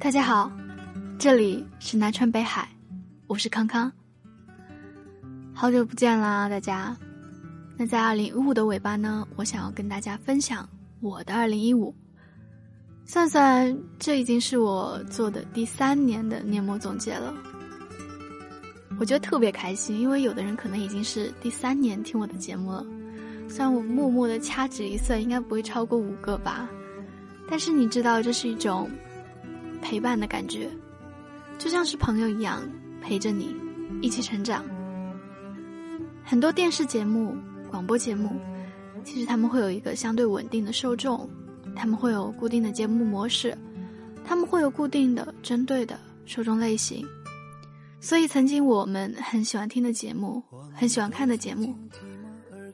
大家好，这里是南川北海，我是康康。好久不见啦，大家。那在二零一五的尾巴呢，我想要跟大家分享我的二零一五。算算，这已经是我做的第三年的年末总结了。我觉得特别开心，因为有的人可能已经是第三年听我的节目了。虽然我默默的掐指一算，应该不会超过五个吧。但是你知道，这是一种陪伴的感觉，就像是朋友一样陪着你一起成长。很多电视节目、广播节目，其实他们会有一个相对稳定的受众，他们会有固定的节目模式，他们会有固定的针对的受众类型。所以，曾经我们很喜欢听的节目，很喜欢看的节目，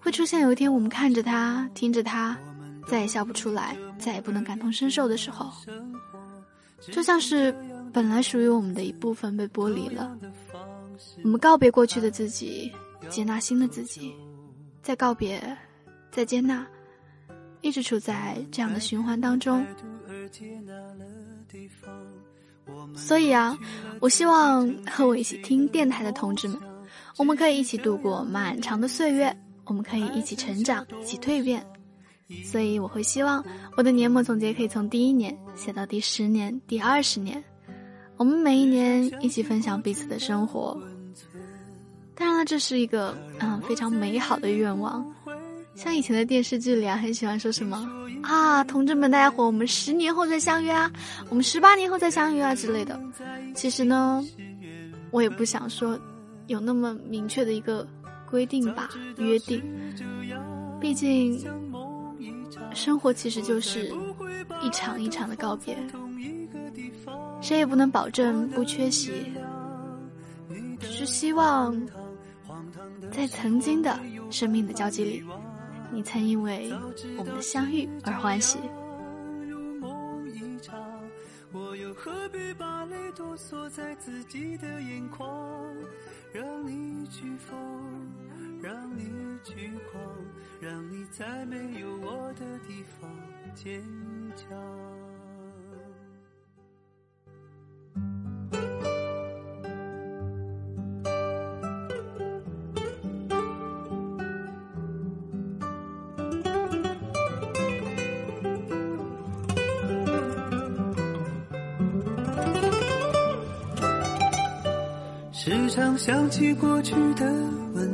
会出现有一天我们看着它，听着它。再也笑不出来，再也不能感同身受的时候，就像是本来属于我们的一部分被剥离了。我们告别过去的自己，接纳新的自己，再告别，再接纳，一直处在这样的循环当中。所以啊，我希望和我一起听电台的同志们，我们可以一起度过漫长的岁月，我们可以一起成长，一起蜕变。所以我会希望我的年末总结可以从第一年写到第十年、第二十年，我们每一年一起分享彼此的生活。当然了，这是一个嗯非常美好的愿望，像以前的电视剧里啊，很喜欢说什么啊，同志们，大家伙，我们十年后再相约啊，我们十八年后再相约啊之类的。其实呢，我也不想说有那么明确的一个规定吧，约定，毕竟。生活其实就是一场一场的告别，谁也不能保证不缺席，只是希望在曾经的生命的交集里，你曾因为我们的相遇而欢喜。让你去让你去狂，让你在没有我的地方坚强。时常想起过去的温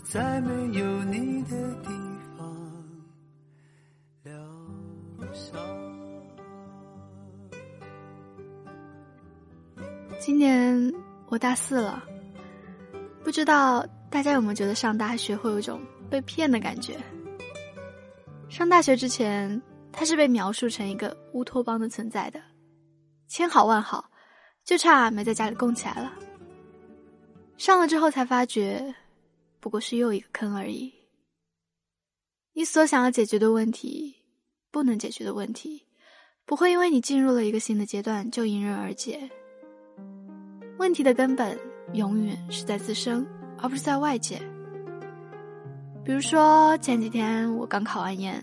在没有你的地方疗伤。今年我大四了，不知道大家有没有觉得上大学会有一种被骗的感觉？上大学之前，他是被描述成一个乌托邦的存在的，千好万好，就差没在家里供起来了。上了之后才发觉。不过是又一个坑而已。你所想要解决的问题，不能解决的问题，不会因为你进入了一个新的阶段就迎刃而解。问题的根本永远是在自身，而不是在外界。比如说前几天我刚考完研，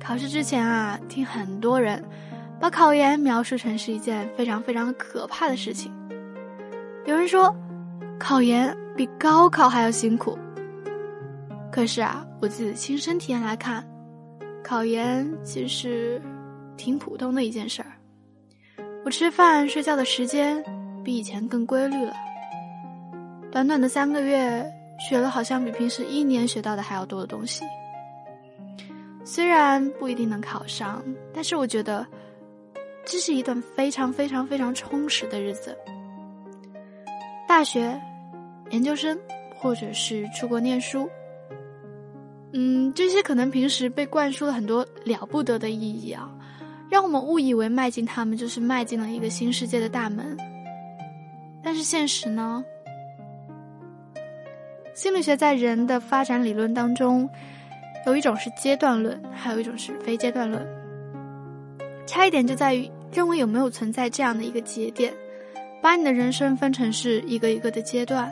考试之前啊，听很多人把考研描述成是一件非常非常可怕的事情。有人说，考研。比高考还要辛苦。可是啊，我自己的亲身体验来看，考研其实挺普通的一件事儿。我吃饭睡觉的时间比以前更规律了，短短的三个月，学了好像比平时一年学到的还要多的东西。虽然不一定能考上，但是我觉得这是一段非常非常非常充实的日子。大学、研究生，或者是出国念书，嗯，这些可能平时被灌输了很多了不得的意义啊，让我们误以为迈进他们就是迈进了一个新世界的大门。但是现实呢？心理学在人的发展理论当中。有一种是阶段论，还有一种是非阶段论。差一点就在于认为有没有存在这样的一个节点，把你的人生分成是一个一个的阶段。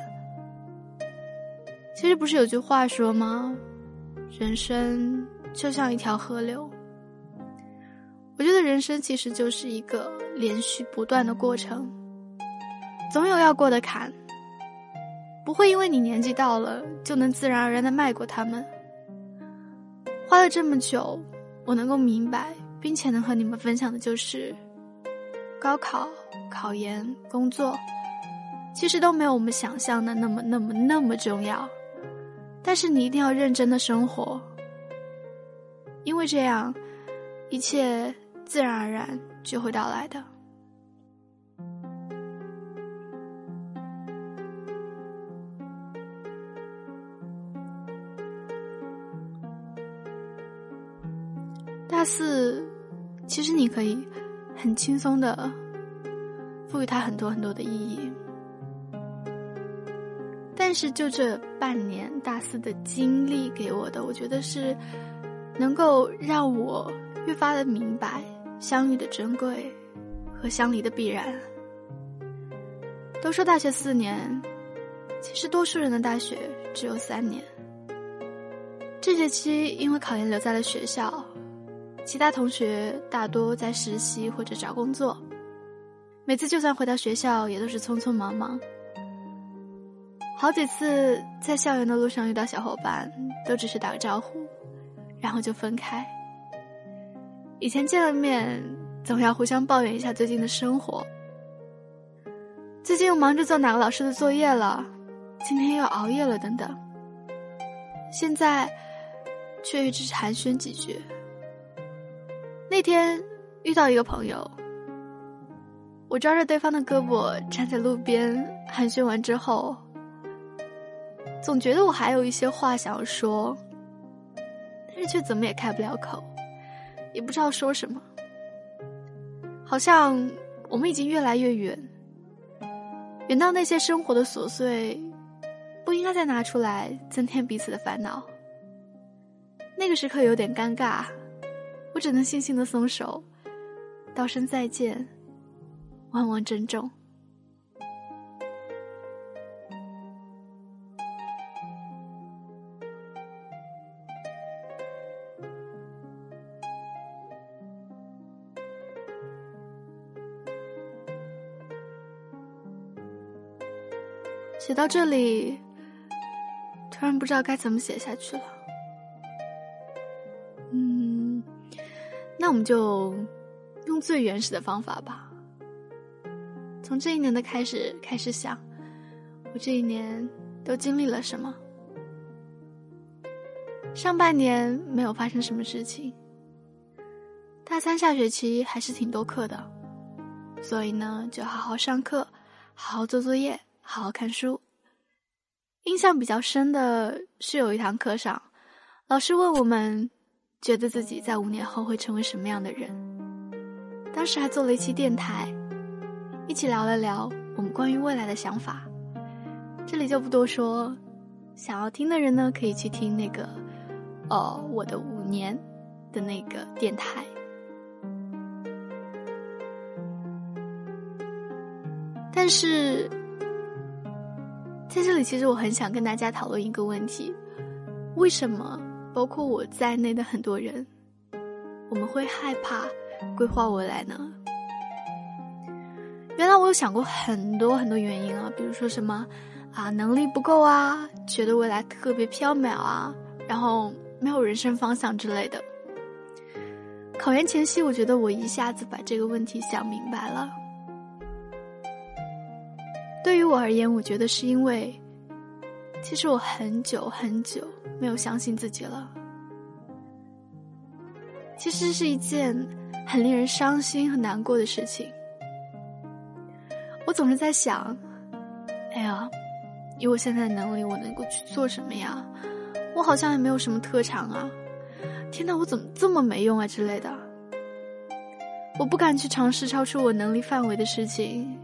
其实不是有句话说吗？人生就像一条河流。我觉得人生其实就是一个连续不断的过程，总有要过的坎，不会因为你年纪到了就能自然而然的迈过他们。花了这么久，我能够明白，并且能和你们分享的就是，高考、考研、工作，其实都没有我们想象的那么、那么、那么重要。但是你一定要认真的生活，因为这样，一切自然而然就会到来的。大四，其实你可以很轻松的赋予它很多很多的意义，但是就这半年大四的经历给我的，我觉得是能够让我越发的明白相遇的珍贵和相离的必然。都说大学四年，其实多数人的大学只有三年。这学期因为考研留在了学校。其他同学大多在实习或者找工作，每次就算回到学校，也都是匆匆忙忙。好几次在校园的路上遇到小伙伴，都只是打个招呼，然后就分开。以前见了面，总要互相抱怨一下最近的生活，最近又忙着做哪个老师的作业了，今天又熬夜了等等。现在，却也只是寒暄几句。那天遇到一个朋友，我抓着对方的胳膊站在路边寒暄完之后，总觉得我还有一些话想要说，但是却怎么也开不了口，也不知道说什么。好像我们已经越来越远，远到那些生活的琐碎，不应该再拿出来增添彼此的烦恼。那个时刻有点尴尬。我只能悻悻的松手，道声再见，万望珍重。写到这里，突然不知道该怎么写下去了。嗯那我们就用最原始的方法吧。从这一年的开始开始想，我这一年都经历了什么？上半年没有发生什么事情。大三下学期还是挺多课的，所以呢，就好好上课，好好做作业，好好看书。印象比较深的是有一堂课上，老师问我们。觉得自己在五年后会成为什么样的人？当时还做了一期电台，一起聊了聊我们关于未来的想法。这里就不多说，想要听的人呢，可以去听那个，哦，我的五年的那个电台。但是在这里，其实我很想跟大家讨论一个问题：为什么？包括我在内的很多人，我们会害怕规划未来呢。原来我有想过很多很多原因啊，比如说什么啊能力不够啊，觉得未来特别缥缈啊，然后没有人生方向之类的。考研前夕，我觉得我一下子把这个问题想明白了。对于我而言，我觉得是因为其实我很久很久没有相信自己了。其实是一件很令人伤心和难过的事情。我总是在想，哎呀，以我现在的能力，我能够去做什么呀？我好像也没有什么特长啊！天哪，我怎么这么没用啊之类的。我不敢去尝试超出我能力范围的事情，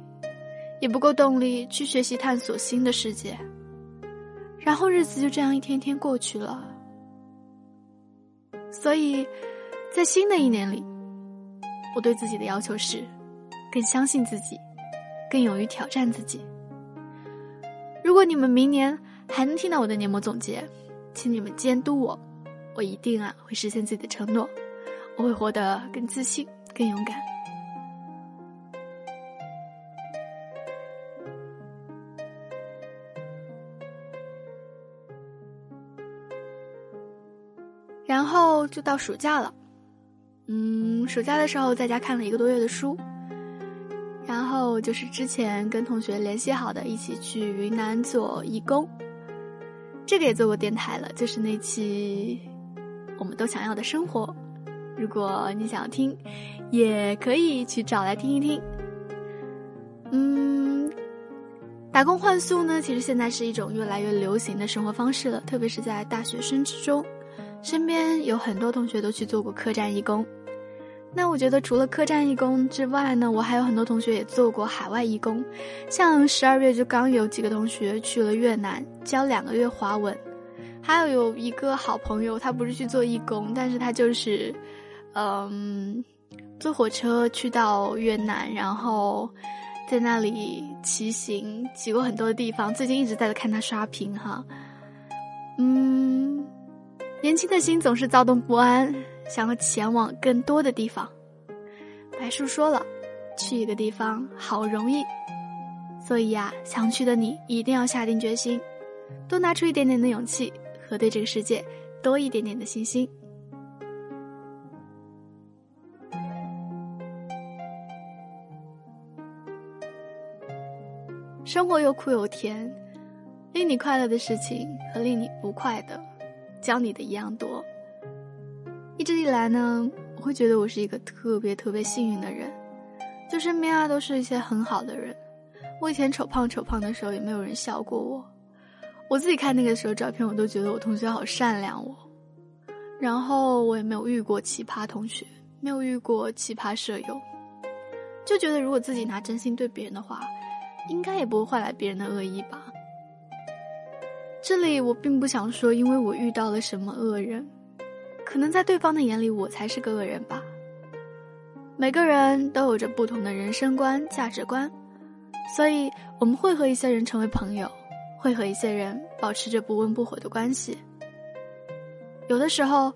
也不够动力去学习探索新的世界。然后日子就这样一天天过去了。所以，在新的一年里，我对自己的要求是：更相信自己，更勇于挑战自己。如果你们明年还能听到我的年末总结，请你们监督我，我一定啊会实现自己的承诺，我会活得更自信、更勇敢。就到暑假了，嗯，暑假的时候在家看了一个多月的书，然后就是之前跟同学联系好的，一起去云南做义工。这个也做过电台了，就是那期我们都想要的生活。如果你想要听，也可以去找来听一听。嗯，打工换宿呢，其实现在是一种越来越流行的生活方式了，特别是在大学生之中，身边有很多同学都去做过客栈义工。那我觉得除了客栈义工之外呢，我还有很多同学也做过海外义工，像十二月就刚有几个同学去了越南教两个月华文，还有有一个好朋友，他不是去做义工，但是他就是，嗯，坐火车去到越南，然后在那里骑行，骑过很多的地方。最近一直在看他刷屏哈，嗯，年轻的心总是躁动不安。想要前往更多的地方，白树说了，去一个地方好容易，所以呀，想去的你一定要下定决心，多拿出一点点的勇气和对这个世界多一点点的信心。生活有苦有甜，令你快乐的事情和令你不快的，教你的一样多。一直以来呢，我会觉得我是一个特别特别幸运的人，就身边啊都是一些很好的人。我以前丑胖丑胖的时候也没有人笑过我，我自己看那个时候照片，我都觉得我同学好善良我。然后我也没有遇过奇葩同学，没有遇过奇葩舍友，就觉得如果自己拿真心对别人的话，应该也不会换来别人的恶意吧。这里我并不想说，因为我遇到了什么恶人。可能在对方的眼里，我才是个恶人吧。每个人都有着不同的人生观、价值观，所以我们会和一些人成为朋友，会和一些人保持着不温不火的关系。有的时候，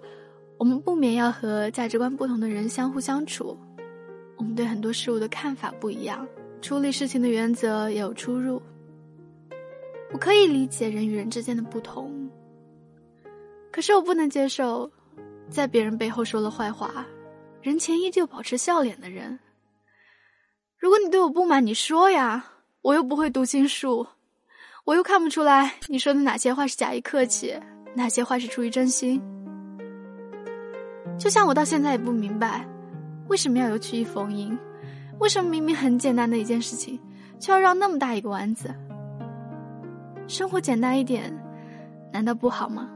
我们不免要和价值观不同的人相互相处。我们对很多事物的看法不一样，处理事情的原则也有出入。我可以理解人与人之间的不同，可是我不能接受。在别人背后说了坏话，人前依旧保持笑脸的人。如果你对我不满，你说呀，我又不会读心术，我又看不出来你说的哪些话是假意客气，哪些话是出于真心。就像我到现在也不明白，为什么要有曲意逢迎？为什么明明很简单的一件事情，却要绕那么大一个弯子？生活简单一点，难道不好吗？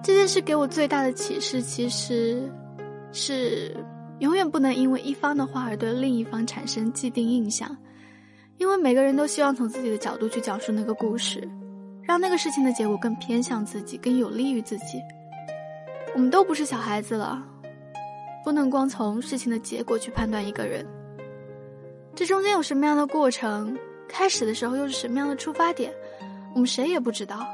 这件事给我最大的启示，其实是永远不能因为一方的话而对另一方产生既定印象，因为每个人都希望从自己的角度去讲述那个故事，让那个事情的结果更偏向自己，更有利于自己。我们都不是小孩子了，不能光从事情的结果去判断一个人。这中间有什么样的过程，开始的时候又是什么样的出发点，我们谁也不知道。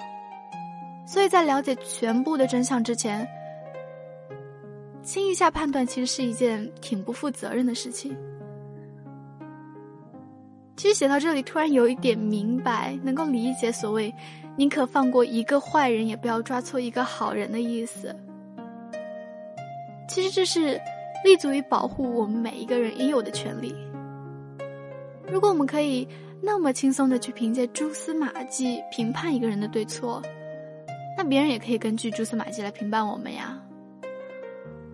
所以在了解全部的真相之前，轻易下判断，其实是一件挺不负责任的事情。其实写到这里，突然有一点明白，能够理解所谓“宁可放过一个坏人，也不要抓错一个好人”的意思。其实这是立足于保护我们每一个人应有的权利。如果我们可以那么轻松的去凭借蛛丝马迹评判一个人的对错，那别人也可以根据蛛丝马迹来评判我们呀。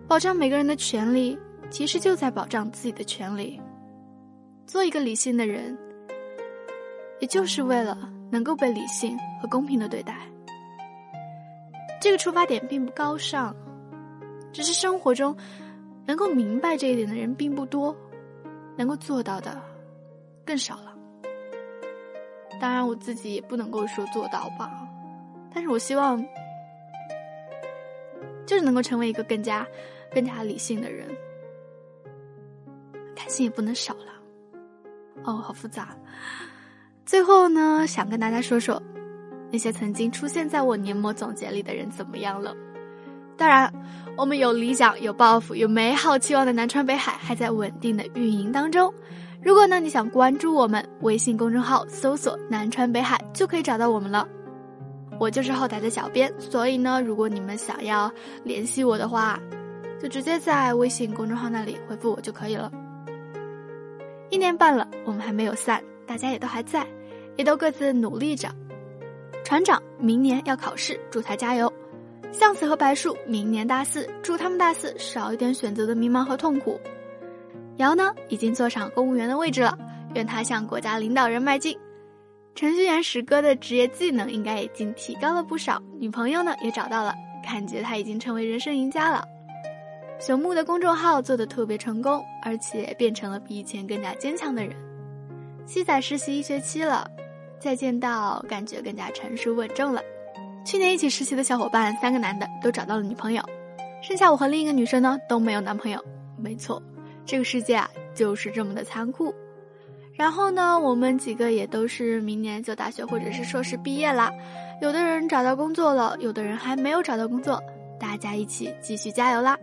保障每个人的权利，其实就在保障自己的权利。做一个理性的人，也就是为了能够被理性和公平的对待。这个出发点并不高尚，只是生活中能够明白这一点的人并不多，能够做到的更少了。当然，我自己也不能够说做到吧，但是我希望，就是能够成为一个更加。更加理性的人，开心也不能少了。哦，好复杂。最后呢，想跟大家说说，那些曾经出现在我年末总结里的人怎么样了？当然，我们有理想、有抱负、有美好期望的南川北海还在稳定的运营当中。如果呢你想关注我们，微信公众号搜索“南川北海”就可以找到我们了。我就是后台的小编，所以呢，如果你们想要联系我的话。就直接在微信公众号那里回复我就可以了。一年半了，我们还没有散，大家也都还在，也都各自努力着。船长明年要考试，祝他加油。向子和白树明年大四，祝他们大四少一点选择的迷茫和痛苦。瑶呢，已经坐上公务员的位置了，愿他向国家领导人迈进。程序员石哥的职业技能应该已经提高了不少，女朋友呢也找到了，感觉他已经成为人生赢家了。熊木的公众号做的特别成功，而且变成了比以前更加坚强的人。七仔实习一学期了，再见到感觉更加成熟稳重了。去年一起实习的小伙伴，三个男的都找到了女朋友，剩下我和另一个女生呢都没有男朋友。没错，这个世界啊就是这么的残酷。然后呢，我们几个也都是明年就大学或者是硕士毕业啦。有的人找到工作了，有的人还没有找到工作，大家一起继续加油啦！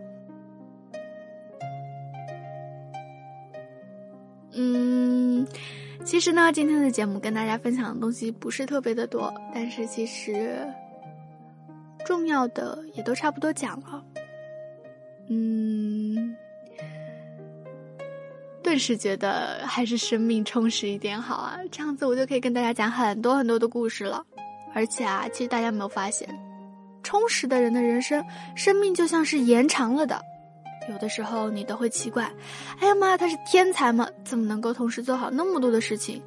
嗯，其实呢，今天的节目跟大家分享的东西不是特别的多，但是其实重要的也都差不多讲了。嗯，顿时觉得还是生命充实一点好啊，这样子我就可以跟大家讲很多很多的故事了。而且啊，其实大家有没有发现，充实的人的人生，生命就像是延长了的。有的时候你都会奇怪，哎呀妈，他是天才吗？怎么能够同时做好那么多的事情？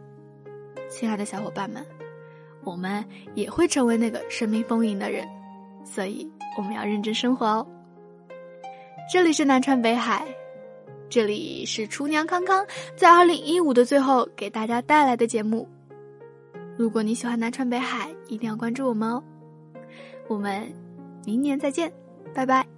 亲爱的小伙伴们，我们也会成为那个生命丰盈的人，所以我们要认真生活哦。这里是南川北海，这里是厨娘康康在二零一五的最后给大家带来的节目。如果你喜欢南川北海，一定要关注我们哦。我们明年再见，拜拜。